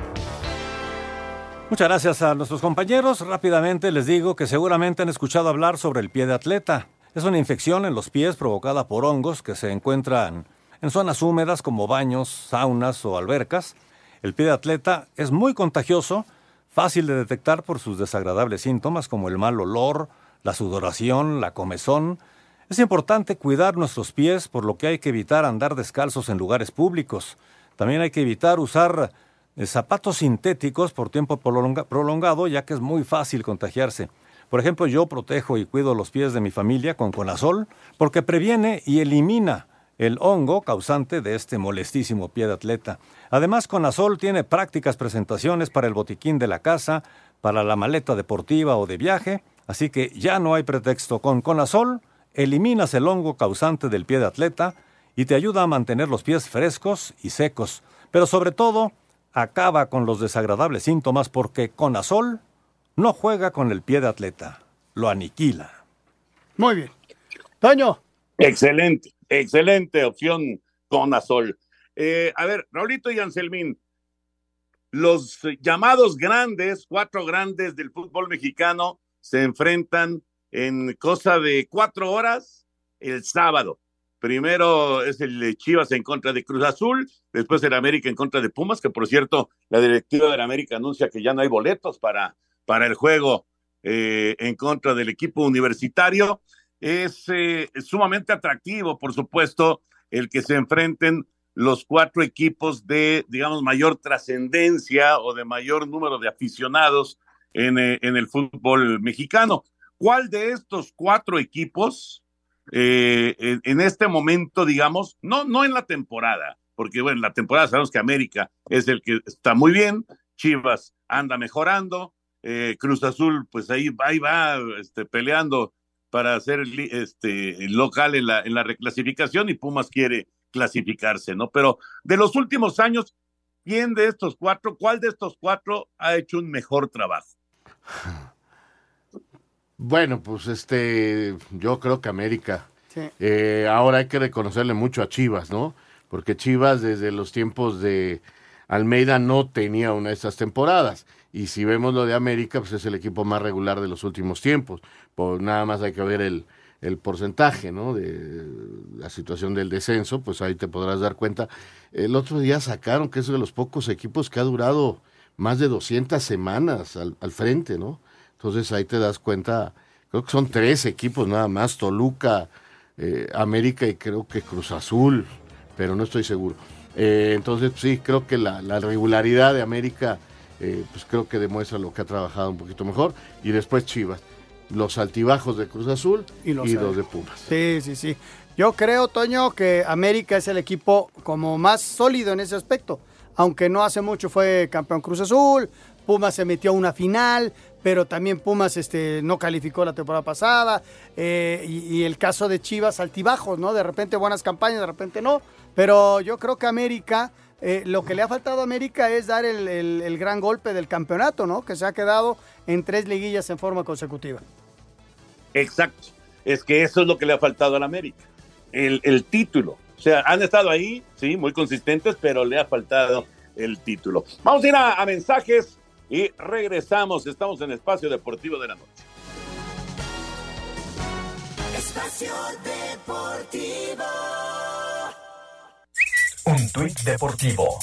Muchas gracias a nuestros compañeros. Rápidamente les digo que seguramente han escuchado hablar sobre el pie de atleta. Es una infección en los pies provocada por hongos que se encuentran en zonas húmedas como baños, saunas o albercas. El pie de atleta es muy contagioso, fácil de detectar por sus desagradables síntomas como el mal olor, la sudoración, la comezón. Es importante cuidar nuestros pies, por lo que hay que evitar andar descalzos en lugares públicos. También hay que evitar usar eh, zapatos sintéticos por tiempo prolonga- prolongado, ya que es muy fácil contagiarse. Por ejemplo, yo protejo y cuido los pies de mi familia con Conazol porque previene y elimina el hongo causante de este molestísimo pie de atleta. Además, Conazol tiene prácticas presentaciones para el botiquín de la casa, para la maleta deportiva o de viaje, así que ya no hay pretexto. Con Conazol eliminas el hongo causante del pie de atleta y te ayuda a mantener los pies frescos y secos. Pero sobre todo, acaba con los desagradables síntomas porque Conazol no juega con el pie de atleta, lo aniquila. Muy bien. Toño. Excelente, excelente opción con Azol. Eh, a ver, Raulito y Anselmín, los llamados grandes, cuatro grandes del fútbol mexicano, se enfrentan en cosa de cuatro horas el sábado. Primero es el Chivas en contra de Cruz Azul, después el América en contra de Pumas, que por cierto, la directiva del América anuncia que ya no hay boletos para, para el juego eh, en contra del equipo universitario. Es eh, sumamente atractivo, por supuesto, el que se enfrenten los cuatro equipos de, digamos, mayor trascendencia o de mayor número de aficionados en, eh, en, el fútbol mexicano. ¿Cuál de estos cuatro equipos eh, en, en, este momento, digamos, no, no en la temporada, porque bueno, en la temporada sabemos que América es el que está muy bien, Chivas anda mejorando, eh, Cruz Azul, pues ahí, ahí va este, peleando para ser este, local en la, en la reclasificación y Pumas quiere clasificarse, ¿no? Pero de los últimos años, ¿quién de estos cuatro, cuál de estos cuatro ha hecho un mejor trabajo? Bueno, pues este, yo creo que América. Sí. Eh, ahora hay que reconocerle mucho a Chivas, ¿no? Porque Chivas desde los tiempos de Almeida no tenía una de esas temporadas. Y si vemos lo de América, pues es el equipo más regular de los últimos tiempos. Pues nada más hay que ver el, el porcentaje, ¿no? De la situación del descenso, pues ahí te podrás dar cuenta. El otro día sacaron que es de los pocos equipos que ha durado más de 200 semanas al, al frente, ¿no? Entonces ahí te das cuenta, creo que son tres equipos nada más, Toluca, eh, América y creo que Cruz Azul, pero no estoy seguro. Eh, entonces sí, creo que la, la regularidad de América, eh, pues creo que demuestra lo que ha trabajado un poquito mejor. Y después Chivas, los altibajos de Cruz Azul y los, y los de Pumas. Sí, sí, sí. Yo creo, Toño, que América es el equipo como más sólido en ese aspecto. Aunque no hace mucho fue campeón Cruz Azul, Pumas se metió a una final, pero también Pumas este, no calificó la temporada pasada. Eh, y, el caso de Chivas, altibajos, ¿no? De repente buenas campañas, de repente no. Pero yo creo que América, eh, lo que le ha faltado a América es dar el, el, el, gran golpe del campeonato, ¿no? Que se ha quedado en tres liguillas en forma consecutiva. Exacto. Es que eso es lo que le ha faltado a la América. El, el título. O sea, han estado ahí, sí, muy consistentes, pero le ha faltado el título. Vamos a ir a, a mensajes y regresamos. Estamos en Espacio Deportivo de la Noche. Espacio Deportivo. Un tuit deportivo.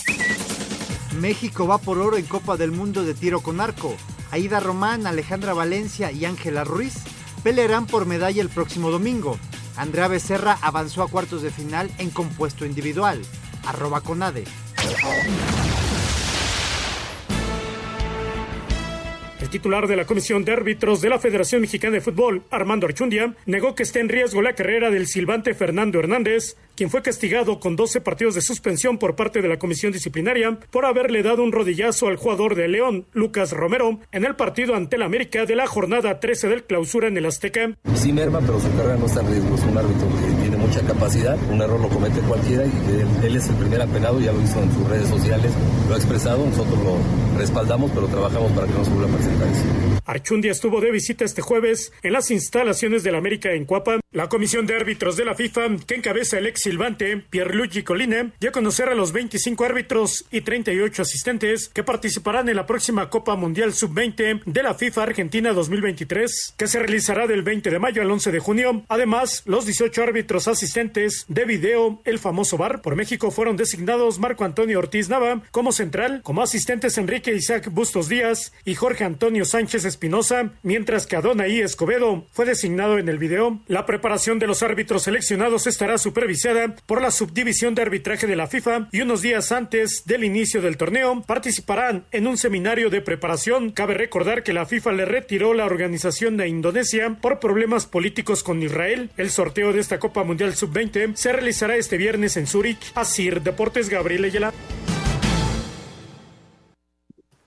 México va por oro en Copa del Mundo de tiro con arco. Aida Román, Alejandra Valencia y Ángela Ruiz pelearán por medalla el próximo domingo. Andrea Becerra avanzó a cuartos de final en compuesto individual. Arroba Conade. El titular de la Comisión de Árbitros de la Federación Mexicana de Fútbol, Armando Archundia, negó que esté en riesgo la carrera del silbante Fernando Hernández, quien fue castigado con 12 partidos de suspensión por parte de la Comisión Disciplinaria por haberle dado un rodillazo al jugador de León, Lucas Romero, en el partido ante el América de la jornada 13 del clausura en el Azteca. Sí pero su carrera no está en riesgo. Es un árbitro mucha capacidad. Un error lo comete cualquiera y él, él es el primer apenado, ya lo hizo en sus redes sociales, lo ha expresado, nosotros lo respaldamos, pero trabajamos para que no se vuelva a presentar. Archundia estuvo de visita este jueves en las instalaciones del América en Cuapa. La comisión de árbitros de la FIFA, que encabeza el ex silbante Pierluigi Colina, dio a conocer a los 25 árbitros y 38 asistentes que participarán en la próxima Copa Mundial Sub-20 de la FIFA Argentina 2023, que se realizará del 20 de mayo al 11 de junio. Además, los 18 árbitros asistentes de video, el famoso VAR, por México fueron designados Marco Antonio Ortiz Nava como central, como asistentes Enrique Isaac Bustos Díaz y Jorge Antonio Sánchez Espinosa, mientras que Adonai Escobedo fue designado en el video. La preparación de los árbitros seleccionados estará supervisada por la subdivisión de arbitraje de la FIFA y unos días antes del inicio del torneo participarán en un seminario de preparación. Cabe recordar que la FIFA le retiró la organización de Indonesia por problemas políticos con Israel. El sorteo de esta Copa Mundial Sub-20 se realizará este viernes en Zurich. Asir Deportes Gabriel Ayala.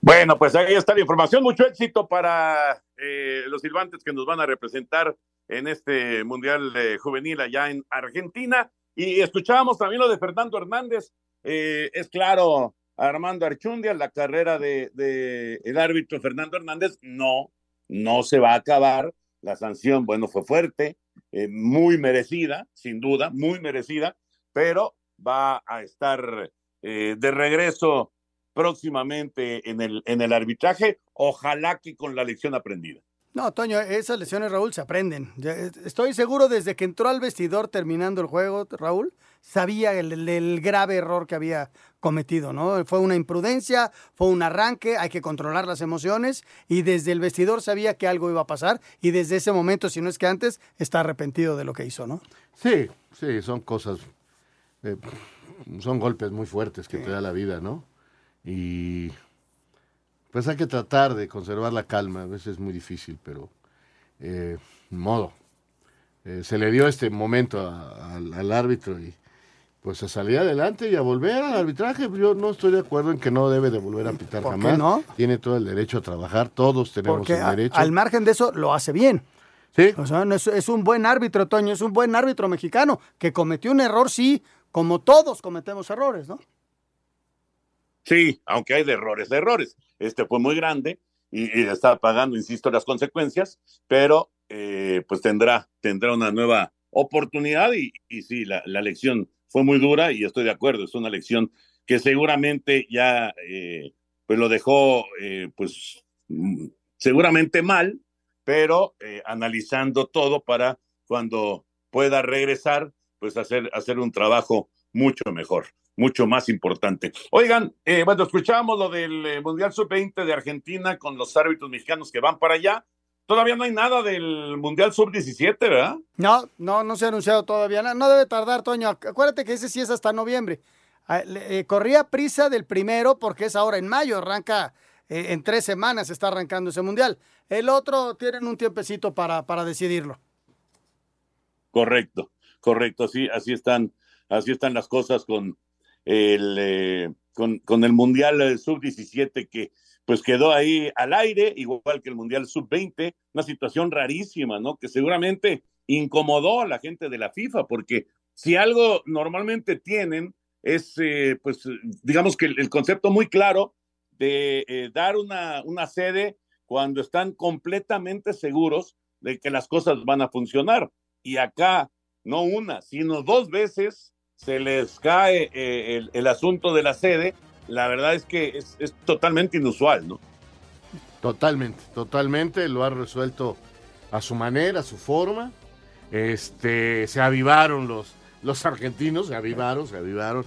Bueno, pues ahí está la información. Mucho éxito para eh, los silbantes que nos van a representar en este Mundial Juvenil allá en Argentina. Y escuchábamos también lo de Fernando Hernández. Eh, es claro, Armando Archundia, la carrera de, de, árbitro Fernando Hernández, no, no se va a acabar. La sanción, bueno, fue fuerte, eh, muy merecida, sin duda, muy merecida, pero va a estar eh, de regreso próximamente en el, en el arbitraje, ojalá que con la lección aprendida. No, Toño, esas lesiones, Raúl, se aprenden. Eh, Estoy seguro desde que entró al vestidor terminando el juego, Raúl, sabía el, grave error que había cometido, ¿no? Fue una imprudencia, fue un arranque, hay que controlar las emociones y desde el vestidor sabía que algo iba a pasar y desde ese momento, si no es que antes, está arrepentido de lo que hizo, ¿no? Sí, sí, son cosas, eh, son golpes muy fuertes que te da la vida, ¿no? Y pues hay que tratar de conservar la calma, a veces es muy difícil, pero eh, modo. Eh, se le dio este momento al árbitro y pues a salir adelante y a volver al arbitraje. Yo no estoy de acuerdo en que no debe de volver a pitar ¿Por qué jamás. no? Tiene todo el derecho a trabajar, todos tenemos Porque el a- derecho. al margen de eso lo hace bien. Sí. O sea, no es, es un buen árbitro, Toño, es un buen árbitro mexicano que cometió un error, sí, como todos cometemos errores, ¿no? Sí, aunque hay de errores, de errores. Este fue muy grande y, y está pagando, insisto, las consecuencias, pero eh, pues tendrá, tendrá una nueva oportunidad y, y sí, la, la lección fue muy dura y estoy de acuerdo, es una lección que seguramente ya eh, pues lo dejó eh, pues mm, seguramente mal, pero eh, analizando todo para cuando pueda regresar, pues hacer, hacer un trabajo mucho mejor, mucho más importante. Oigan, eh, bueno, escuchábamos lo del eh, Mundial Sub-20 de Argentina con los árbitros mexicanos que van para allá. Todavía no hay nada del Mundial Sub-17, ¿verdad? No, no, no se ha anunciado todavía. No, no debe tardar, Toño. Acu- Acuérdate que ese sí es hasta noviembre. Ah, eh, corría prisa del primero porque es ahora en mayo, arranca eh, en tres semanas, está arrancando ese mundial. El otro tienen un tiempecito para, para decidirlo. Correcto, correcto, así, así están, así están las cosas con el, eh, con, con el Mundial eh, Sub-17 que pues quedó ahí al aire, igual que el Mundial Sub-20, una situación rarísima, ¿no? Que seguramente incomodó a la gente de la FIFA, porque si algo normalmente tienen es, eh, pues, digamos que el, concepto muy claro de eh, dar una, una sede cuando están completamente seguros de que las cosas van a funcionar. Y acá, no una, sino dos veces se les cae eh, el, el asunto de la sede. La verdad es que es, es totalmente inusual, ¿no? Totalmente, totalmente, lo ha resuelto a su manera, a su forma. Este, se avivaron los, los argentinos, se avivaron, se avivaron.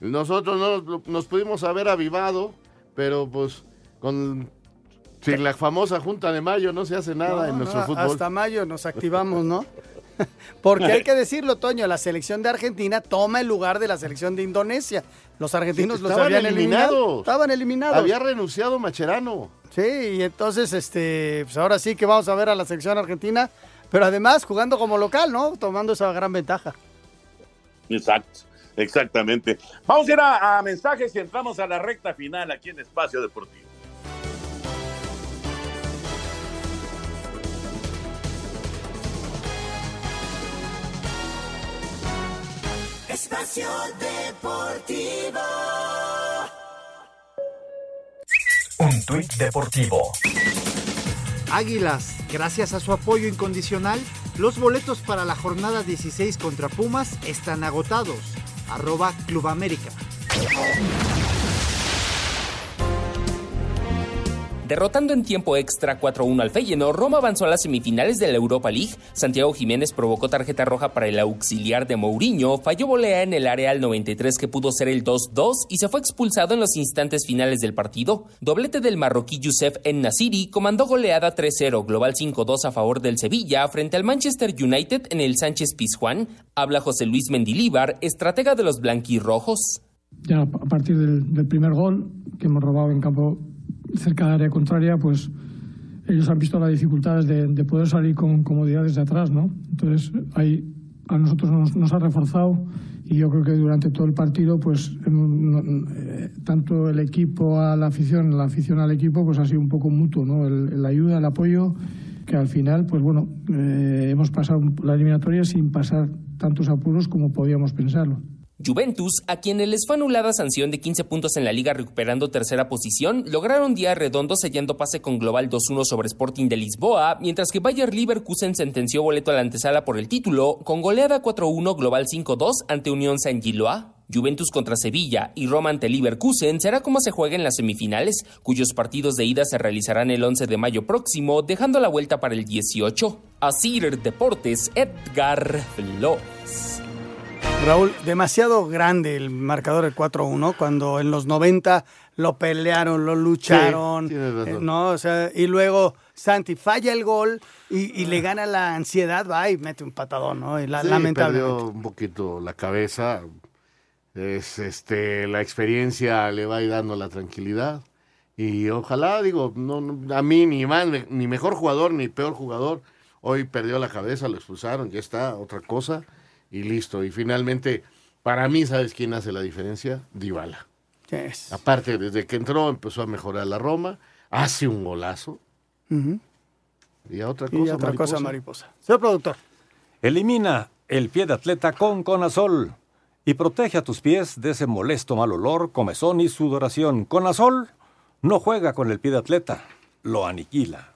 Nosotros no nos, pudimos haber avivado, pero pues con sin la famosa Junta de Mayo no se hace nada No, en nuestro no, fútbol. Hasta mayo nos activamos, ¿no? Porque hay que decirlo, Toño, la selección de Argentina toma el lugar de la selección de Indonesia. Los argentinos los habían eliminado. Estaban eliminados. Había renunciado Macherano. Sí, y entonces, este, pues ahora sí que vamos a ver a la selección argentina, pero además jugando como local, ¿no? Tomando esa gran ventaja. Exacto, exactamente. Vamos a ir a, a mensajes y entramos a la recta final aquí en Espacio Deportivo. Espacio Deportivo. Un tuit deportivo. Águilas, gracias a su apoyo incondicional, los boletos para la jornada 16 contra Pumas están agotados. Arroba Club América. Derrotando en tiempo extra 4-1 al Feyenoord, Roma avanzó a las semifinales de la Europa League. Santiago Jiménez provocó tarjeta roja para el auxiliar de Mourinho, falló volea en el área al 93 que pudo ser el 2-2 y se fue expulsado en los instantes finales del partido. Doblete del marroquí Youssef En Nasiri comandó goleada 3-0, global 5-2 a favor del Sevilla frente al Manchester United en el Sánchez Pizjuán. Habla José Luis Mendilíbar, estratega de los blanquirrojos. ya a partir del, del primer gol que hemos robado en campo cerca del área contraria, pues ellos han visto las dificultades de, de poder salir con comodidad desde atrás, ¿no? Entonces ahí a nosotros nos, nos ha reforzado y yo creo que durante todo el partido, pues eh, tanto el equipo a la afición, la afición al equipo, pues ha sido un poco mutuo, ¿no? El, el ayuda, el apoyo, que al final, pues bueno, eh, hemos pasado la eliminatoria sin pasar tantos apuros como podíamos pensarlo. Juventus, a quienes les fue anulada sanción de 15 puntos en la liga recuperando tercera posición, lograron día redondo sellando pase con global 2-1 sobre Sporting de Lisboa, mientras que Bayer Leverkusen sentenció boleto a la antesala por el título con goleada 4-1 global 5-2 ante Unión San Giloa. Juventus contra Sevilla y Roma ante Leverkusen será como se juega en las semifinales, cuyos partidos de ida se realizarán el 11 de mayo próximo, dejando la vuelta para el 18. Asir Deportes, Edgar Flores. Raúl, demasiado grande el marcador del 4-1 cuando en los 90 lo pelearon, lo lucharon, Sí, eh, ¿no? O sea, y luego Santi falla el gol y, y le gana la ansiedad, va y mete un patadón, ¿no? Y la, Sí, lamentablemente. perdió un poquito la cabeza. Es, este, la experiencia le va a ir dando la tranquilidad. Y ojalá, digo, no, no- a mí ni, más, ni mejor jugador ni peor jugador. Hoy perdió la cabeza, lo expulsaron, ya está, otra cosa. Y listo. Y finalmente, para mí, ¿sabes quién hace la diferencia? Dybala. Yes. Aparte, desde que entró empezó a mejorar la Roma, hace un golazo. Y a otra Y cosa, otra cosa, mariposa. mariposa. Señor productor. Elimina el pie de atleta con Conazol y protege a tus pies de ese molesto mal olor, comezón y sudoración. Conazol no juega con el pie de atleta, lo aniquila.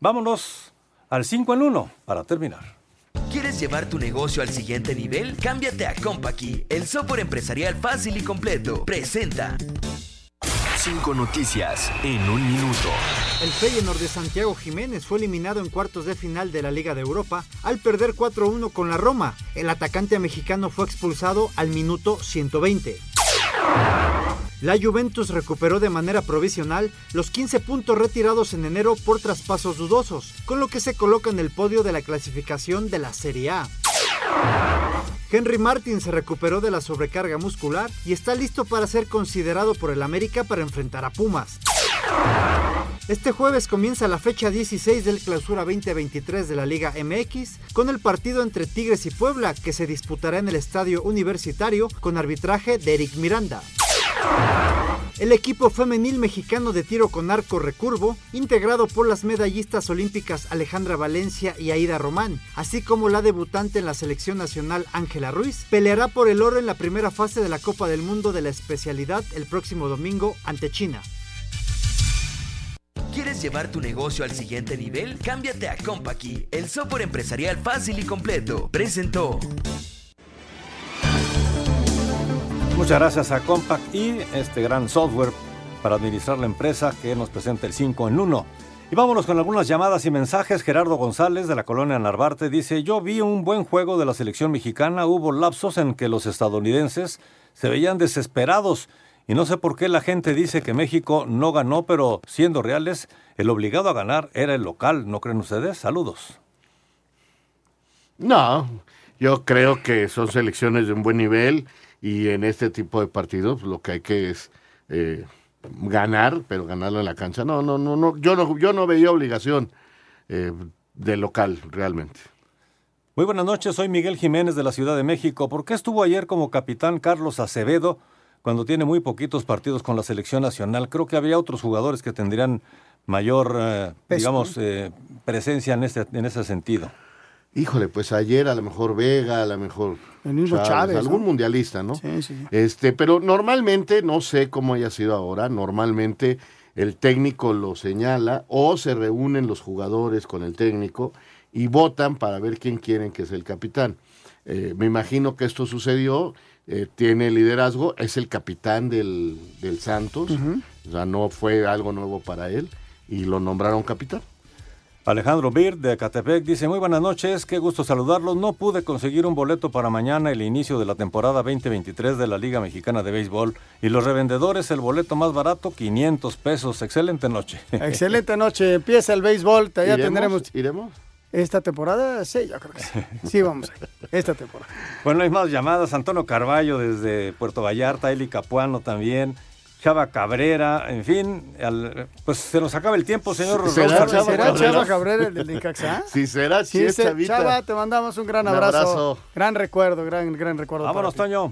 Vámonos al 5 en 1 para terminar. ¿Quieres llevar tu negocio al siguiente nivel? Cámbiate a Compaqui, el software empresarial fácil y completo. Presenta. Cinco noticias en un minuto. El Feyenoord de Santiago Jiménez fue eliminado en cuartos de final de la Liga de Europa al perder 4-1 con la Roma. El atacante mexicano fue expulsado al minuto 120. La Juventus recuperó de manera provisional los 15 puntos retirados en enero por traspasos dudosos, con lo que se coloca en el podio de la clasificación de la Serie A. Henry Martin se recuperó de la sobrecarga muscular y está listo para ser considerado por el América para enfrentar a Pumas. Este jueves comienza la fecha 16 del Clausura 2023 de la Liga MX con el partido entre Tigres y Puebla que se disputará en el Estadio Universitario con arbitraje de Eric Miranda. El equipo femenil mexicano de tiro con arco recurvo, integrado por las medallistas olímpicas Alejandra Valencia y Aida Román, así como la debutante en la selección nacional Ángela Ruiz, peleará por el oro en la primera fase de la Copa del Mundo de la especialidad el próximo domingo ante China. ¿Quieres llevar tu negocio al siguiente nivel? Cámbiate a Compaqui, el software empresarial fácil y completo. Presentó. Muchas gracias a Compact y este gran software para administrar la empresa que nos presenta el 5 en 1. Y vámonos con algunas llamadas y mensajes. Gerardo González de la colonia Narvarte dice, yo vi un buen juego de la selección mexicana, hubo lapsos en que los estadounidenses se veían desesperados y no sé por qué la gente dice que México no ganó, pero siendo reales, el obligado a ganar era el local, ¿no creen ustedes? Saludos. No, yo creo que son selecciones de un buen nivel y en este tipo de partidos lo que hay que es eh, ganar, pero ganarlo en la cancha. No, no, no, no, yo no, yo no veía obligación eh, de local realmente. Muy buenas noches, soy Miguel Jiménez de la Ciudad de México. ¿Por qué estuvo ayer como capitán Carlos Acevedo cuando tiene muy poquitos partidos con la selección nacional? Creo que había otros jugadores que tendrían mayor, eh, digamos, eh, presencia en ese, en ese sentido. Híjole, pues ayer a lo mejor Vega, a lo mejor El mismo Chávez, algún ¿no? mundialista, ¿no? Sí, sí. Este, pero normalmente, no sé cómo haya sido ahora, normalmente el técnico lo señala o se reúnen los jugadores con el técnico y votan para ver quién quieren que sea el capitán. Eh, me imagino que esto sucedió, eh, tiene liderazgo, es el capitán del, del Santos, o sea, no fue algo nuevo para él y lo nombraron capitán. Alejandro Bir de Catepec dice, muy buenas noches, qué gusto saludarlos. No pude conseguir un boleto para mañana el inicio de la temporada 2023 de la Liga Mexicana de Béisbol y los revendedores el boleto más barato 500 pesos. Excelente noche. Excelente noche. Empieza el béisbol. Ya ¿Iremos? tendremos. ¿Iremos? Esta temporada, sí, yo creo que sí. Sí, vamos. Esta temporada. Bueno, hay más llamadas. Antonio Carballo desde Puerto Vallarta, Eli Capuano también, Chava Cabrera, en fin, al- pues se nos acaba el tiempo, señor. ¿Será Chava ¿Será Cabrera? Chava Cabrera el del Necaxa? Si será, Sí, es se- Chavita. Chava, te mandamos un gran Un abrazo. abrazo. Gran recuerdo, gran, gran recuerdo. Vámonos. Toño.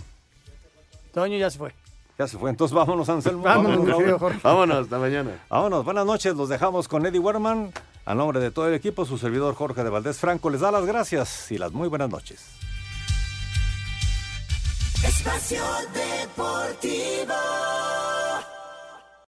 Toño ya se fue. Ya se fue, entonces vámonos, Anselmo. Vámonos, Jorge. Vámonos, hasta mañana. Vámonos, buenas noches, los dejamos con Eddie Werman. A nombre de todo el equipo, su servidor Jorge de Valdés Franco les da las gracias y las muy buenas noches. Espacio Deportivo.